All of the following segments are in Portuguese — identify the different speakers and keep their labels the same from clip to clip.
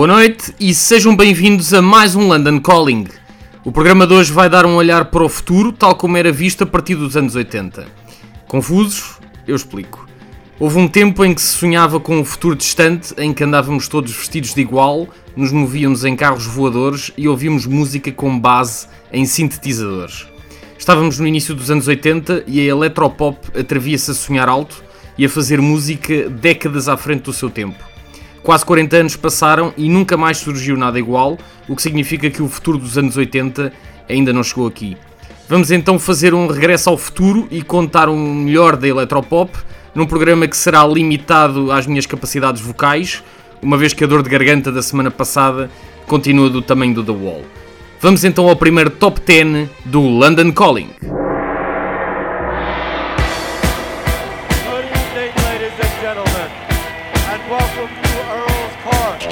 Speaker 1: Boa noite e sejam bem-vindos a mais um London Calling. O programa de hoje vai dar um olhar para o futuro, tal como era visto a partir dos anos 80. Confusos? Eu explico. Houve um tempo em que se sonhava com um futuro distante, em que andávamos todos vestidos de igual, nos movíamos em carros voadores e ouvíamos música com base em sintetizadores. Estávamos no início dos anos 80 e a eletropop atrevia-se a sonhar alto e a fazer música décadas à frente do seu tempo. Quase 40 anos passaram e nunca mais surgiu nada igual, o que significa que o futuro dos anos 80 ainda não chegou aqui. Vamos então fazer um regresso ao futuro e contar um melhor da eletropop num programa que será limitado às minhas capacidades vocais, uma vez que a dor de garganta da semana passada continua do tamanho do The Wall. Vamos então ao primeiro top 10 do London Calling.
Speaker 2: and welcome to Earl's Park.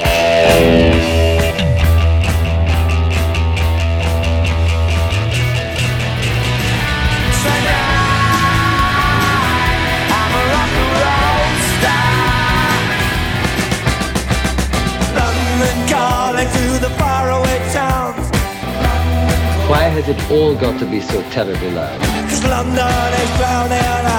Speaker 3: I'm a roll star. London calling to the faraway towns.
Speaker 4: Why has it all got to be so terribly loud?
Speaker 3: Cause London is drowning out.